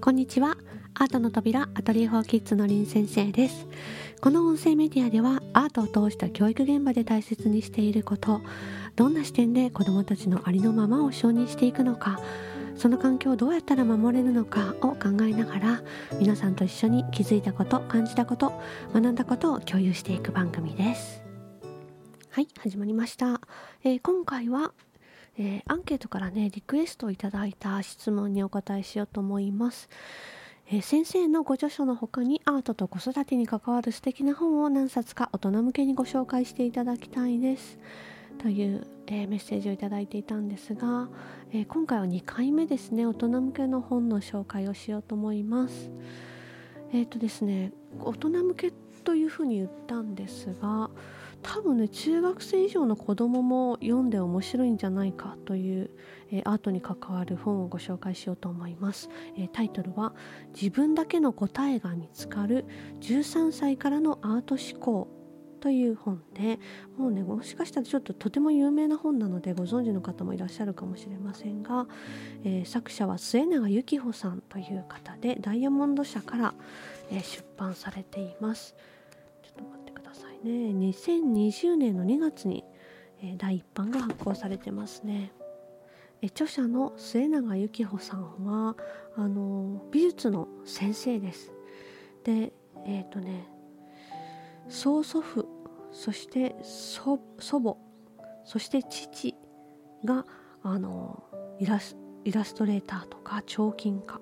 こんにちは。アートの扉アトリエフォーキッズのりん先生です。この音声メディアではアートを通した教育現場で大切にしていることどんな視点で子どもたちのありのままを承認していくのかその環境をどうやったら守れるのかを考えながら皆さんと一緒に気づいたこと感じたこと学んだことを共有していく番組です。はい始まりました、えー、今回はえー、アンケートからねリクエストをいただいた質問にお答えしようと思います、えー、先生のご著書の他にアートと子育てに関わる素敵な本を何冊か大人向けにご紹介していただきたいです。という、えー、メッセージをいただいていたんですが、え今回は2回目ですね大人向けの本の紹介をしようと思います。えっ、とですね大人向けというふうに言ったんですが多分ね中学生以上の子供も読んで面白いんじゃないかという、えー、アートに関わる本をご紹介しようと思います、えー、タイトルは「自分だけの答えが見つかる13歳からのアート思考」という本でもうねもしかしたらちょっととても有名な本なのでご存知の方もいらっしゃるかもしれませんが、えー、作者は末永由紀穂さんという方でダイヤモンド社から、え出版されています。ね2020年の2月に、え、第1版が発行されてますね。え著者の末永由紀穂さんはあの美術の先生です。でえっ、ー、とね曽祖父そして祖母そして父があのイラスイラストレーターとか彫金家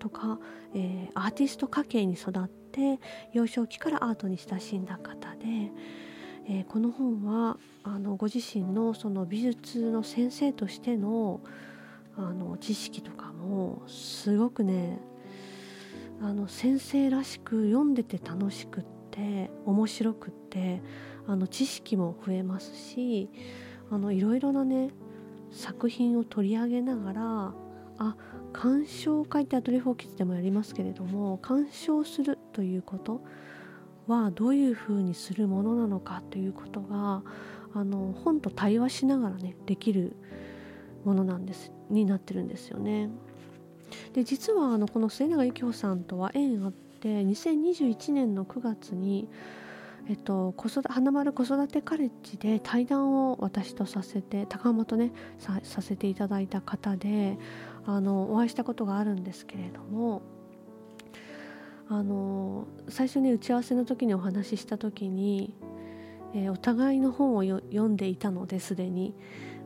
とか、えー、アーティスト家系に育って幼少期からアートに親しんだ方で、えー、この本はあのご自身のその美術の先生としてのあの知識とかもすごくねあの先生らしく読んでて楽しくって面白くってあの知識も増えますしあのいろいろなね作品を取り上げながらあ鑑賞会ってアトリフォーキッズでもやりますけれども鑑賞するということはどういうふうにするものなのかということがあの本と対話しながらねできるものなんですになってるんですよね。で実はあのこの末永由紀穂さんとは縁あって2021年の9月にえっと、子育花丸子育てカレッジで対談を私とさせて高浜とねさせていただいた方であのお会いしたことがあるんですけれどもあの最初に打ち合わせの時にお話しした時に、えー、お互いの本を読んでいたのですでに。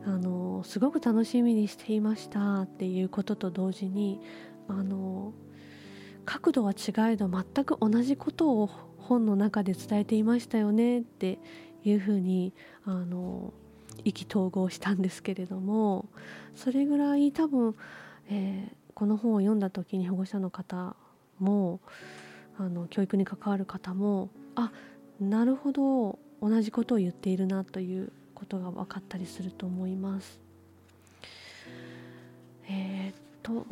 あのすごく楽しみにしていましたっていうことと同時にあの角度は違えど全く同じことを本の中で伝えていましたよねっていうふうにあの意気投合したんですけれどもそれぐらい多分えー、この本を読んだ時に保護者の方もあの教育に関わる方もあなるほど同じことを言っているなということが分かったりすると思います。えー、っと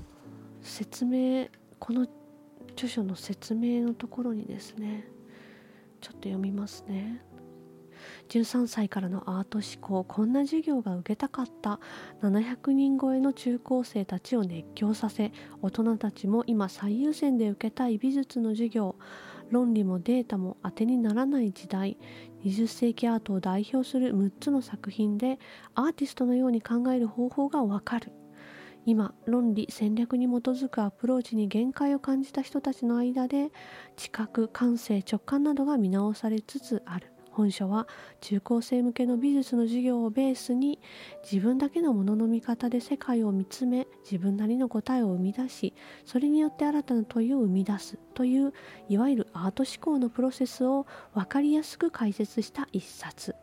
説明この著書の説明のところにですねちょっと読みますね。13歳からのアート思考こんな授業が受けたかった。700人超えの中高生たちを熱狂させ大人たちも今最優先で受けたい美術の授業。論理もデータも当てにならない時代。20世紀アートを代表する6つの作品でアーティストのように考える方法がわかる。今論理戦略に基づくアプローチに限界を感じた人たちの間で知覚感性直感などが見直されつつある。本書は中高生向けの美術の授業をベースに自分だけのものの見方で世界を見つめ自分なりの答えを生み出しそれによって新たな問いを生み出すといういわゆるアート思考のプロセスを分かりやすく解説した一冊。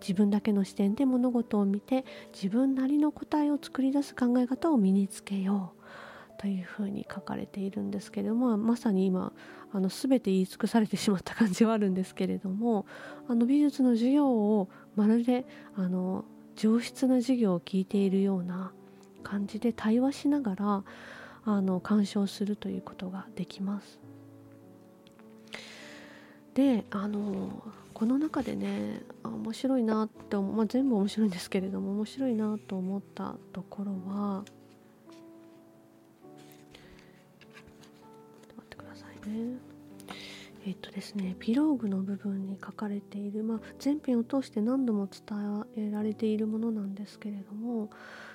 自分だけの視点で物事を見て自分なりの答えを作り出す考え方を身につけよう。というふうに書かれているんですけれどもまさに今あの全て言い尽くされてしまった感じはあるんですけれどもあの美術の授業をまるであの上質な授業を聞いているような感じで対話しながらあの鑑賞するということができます。であのこの中でね面白いなって思う、まあ、全部面白いんですけれども面白いなと思ったところはね。えっとですね、ピローグの部分に書かれている、まあ、全編を通して何度も伝えられているものなんですけれども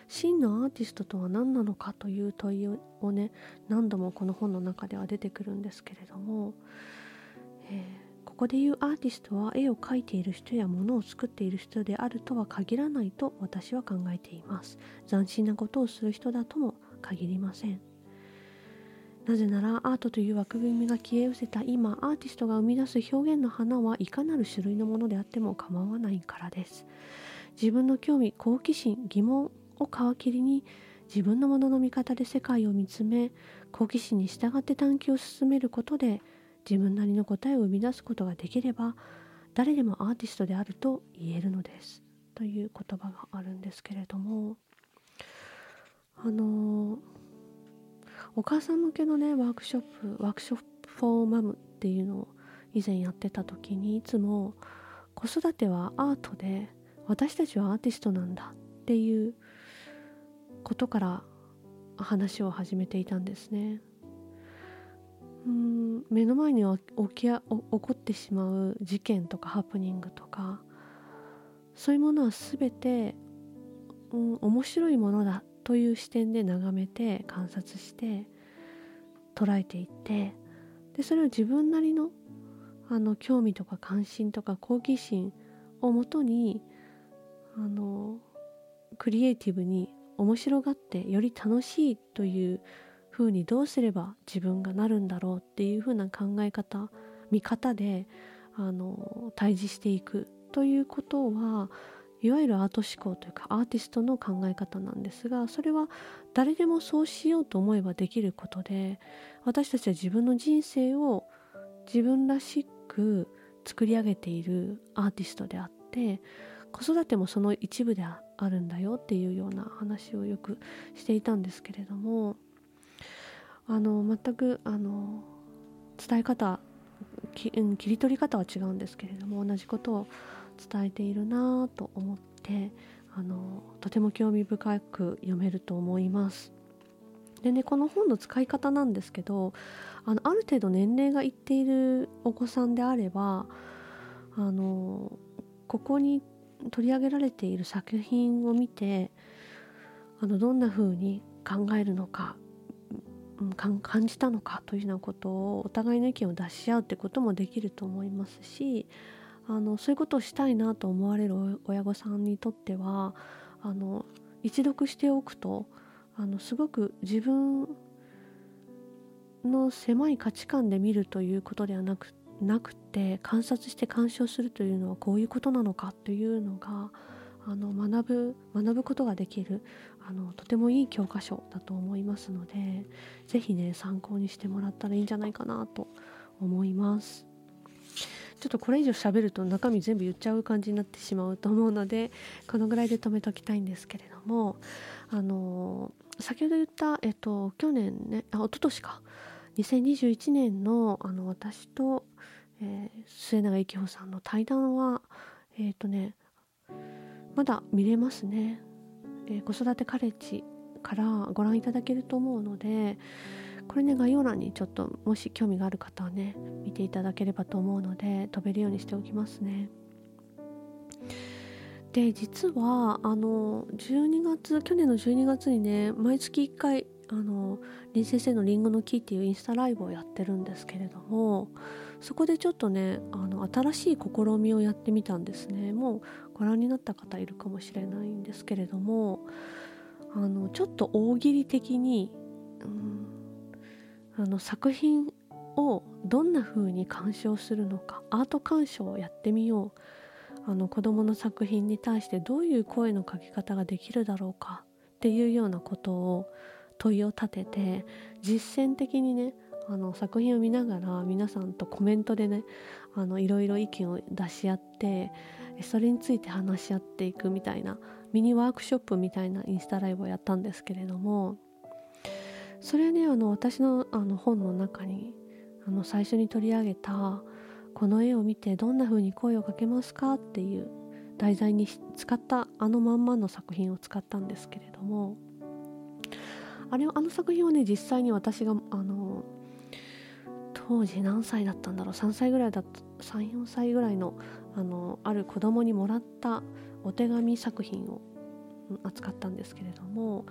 真のアーティストとは何なのかという問いをね何度もこの本の中では出てくるんですけれども、えー、ここで言うアーティストは絵を描いている人や物を作っている人であるとは限らないと私は考えています斬新なことをする人だとも限りませんなぜならアートという枠組みが消え失せた今アーティストが生み出す表現の花はいかなる種類のものであっても構わないからです。自分の興味好奇心疑問を皮切りに自分のものの見方で世界を見つめ好奇心に従って探求を進めることで自分なりの答えを生み出すことができれば誰でもアーティストであると言えるのです。という言葉があるんですけれどもあのーお母さん向けのねワークショップワークショップフォーマムっていうのを以前やってた時にいつも子育てはアートで私たちはアーティストなんだっていうことから話を始めていたんですね。うん目の前に起き起こってしまう事件とかハプニングとかそういうものは全て、うん、面白いものだという視点で眺めて観察して捉えていってでそれを自分なりのあの興味とか関心とか好奇心をもとにあのクリエイティブに面白がってより楽しいというふうにどうすれば自分がなるんだろうっていうふうな考え方見方であの対峙していくということはいわゆるアート思考というかアーティストの考え方なんですがそれは誰でもそうしようと思えばできることで私たちは自分の人生を自分らしく作り上げているアーティストであって子育てもその一部であるんだよっていうような話をよくしていたんですけれどもあの全くあの伝え方切り取り方は違うんですけれども同じことを伝えているなと思ってあのとても興味深く読めると思います。でねこの本の使い方なんですけどあのある程度年齢がいっているお子さんであればあのここに取り上げられている作品を見てあのどんな風に考えるのか感じたのかというようなことをお互いの意見を出し合うってこともできると思いますしあのそういうことをしたいなと思われる親御さんにとってはあの一読しておくとあのすごく自分の狭い価値観で見るということではなくなくて観察して鑑賞するというのはこういうことなのかというのがあの学ぶ学ぶことができるあのとてもいい教科書だと思いますので是非ね参考にしてもらったらいいんじゃないかなと思います。ちょっとこれ以上喋ると中身全部言っちゃう感じになってしまうと思うのでこのぐらいで止めときたいんですけれどもあの先ほど言った、えっと、去年ねあ一昨年か。2021年のあの私と、えー、末永幸穂さんの対談はえっ、ー、とねまだ見れますね、えー、子育てカレッジからご覧いただけると思うのでこれね概要欄にちょっともし興味がある方はね見ていただければと思うので飛べるようにしておきますね。で実はあの12月去年の12月にね毎月1回あの林先生の「りんごの木」っていうインスタライブをやってるんですけれどもそこでちょっとねあの新しい試みをやってみたんですね。もうご覧になった方いるかもしれないんですけれどもあのちょっと大喜利的に、うんあの作品をどんな風に鑑賞するのかアート鑑賞をやってみよう。あの子どもの作品に対してどういう声のかけ方ができるだろうかっていうようなことを問いを立てて実践的にねあの作品を見ながら皆さんとコメントでねあのいろいろ意見を出し合ってそれについて話し合っていくみたいなミニワークショップみたいなインスタライブをやったんですけれどもそれねあの私のあの本の中にあの最初に取り上げたこの絵を見てどんな風に声をかけますか？っていう題材に使ったあのまんまの作品を使ったんですけれどもあれあの作品はね実際に私があの当時何歳だったんだろう？3歳ぐらいだった34歳ぐらいのあのある子供にもらったお手紙作品を扱ったんですけれども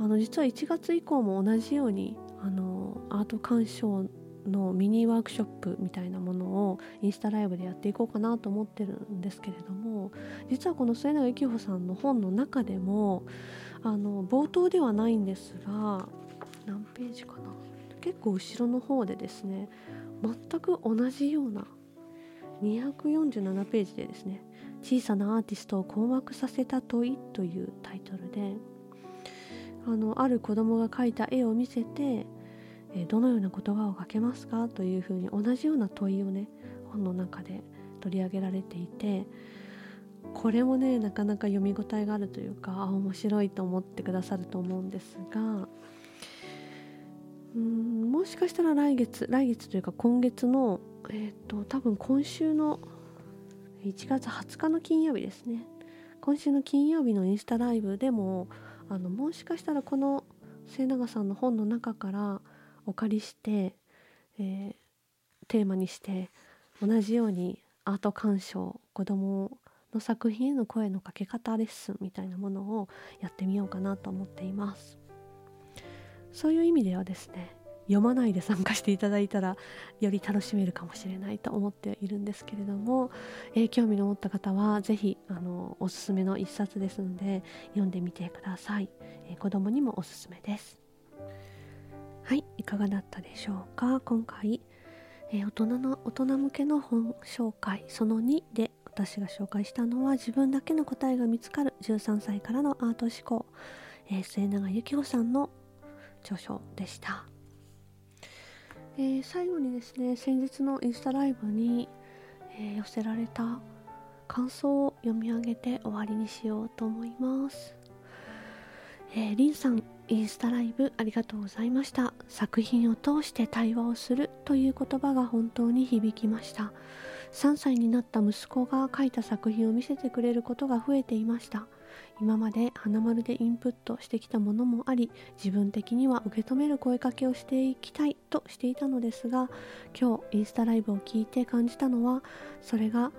あの実は1月以降も同じようにあのアート鑑賞のミニワークショップみたいなものをインスタライブでやっていこうかなと思ってるんですけれども実はこの末永幸穂さんの本の中でもあの冒頭ではないんですが何ページかな。結構後ろの方でですね全く同じような247ページでですね「小さなアーティストを困惑させた問い」というタイトルであのある子供が描いた絵を見せて「えどのような言葉をかけますか?」というふうに同じような問いをね本の中で取り上げられていてこれもねなかなか読み応えがあるというか面白いと思ってくださると思うんですがうんもしかしたら来月来月というか今月のえっ、ー、と多分今週の1月20日の金曜日ですね今週の金曜日のインスタライブでもあのもしかしたらこの末永さんの本の中からお借りして、えー、テーマにして同じようにアート鑑賞子どもの作品への声のかけ方レッスンみたいなものをやってみようかなと思っています。そういう意味ではですね読まないで参加していただいたらより楽しめるかもしれないと思っているんですけれども、えー、興味の持った方は是非あのおすすめの一冊ですので読んでみてください、えー、子供にもおすすめです。はいいかがだったでしょうか？今回、えー、大人の大人向けの本紹介その2で私が紹介したのは自分だけの答えが見つかる13歳からのアート思考、えー、末永幸穂さんの著書でした。えー、最後にですね先日のインスタライブに、えー、寄せられた感想を読み上げて終わりにしようと思います、えー、リンさんインスタライブありがとうございました。作品を通して対話をするという言葉が本当に響きました。3歳になった息子が描いた作品を見せてくれることが増えていました。今まで花丸でインプットしてきたものもあり自分的には受け止める声かけをしていきたいとしていたのですが今日インスタライブを聞いて感じたのはそれが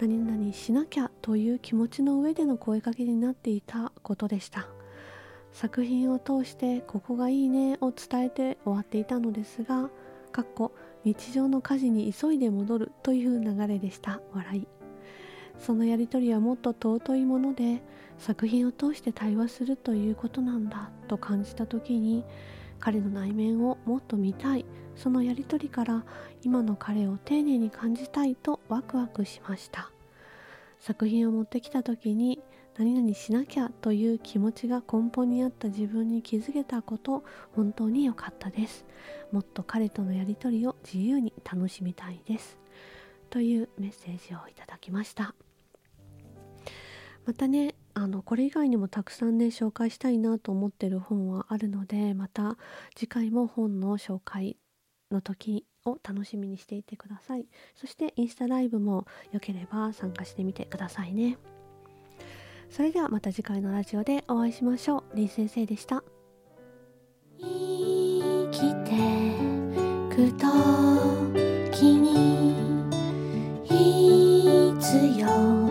何々しなきゃという気持ちの上での声かけになっていたことでした。作品を通してここがいいねを伝えて終わっていたのですがかっこ日常の家事に急いで戻るという流れでした。笑い。そのやり取りはもっと尊いもので作品を通して対話するということなんだと感じた時に彼の内面をもっと見たいそのやり取りから今の彼を丁寧に感じたいとワクワクしました。作品を持ってきた時に何々しなきゃという気持ちが根本にあった自分に気づけたこと本当に良かったです。もっと彼とのやり取りを自由に楽しみたいです。というメッセージをいただきました。またねあのこれ以外にもたくさんね紹介したいなと思ってる本はあるのでまた次回も本の紹介の時を楽しみにしていてください。そしてインスタライブも良ければ参加してみてくださいね。それではまた次回のラジオでお会いしましょう。林先生でした。生きてくときに必要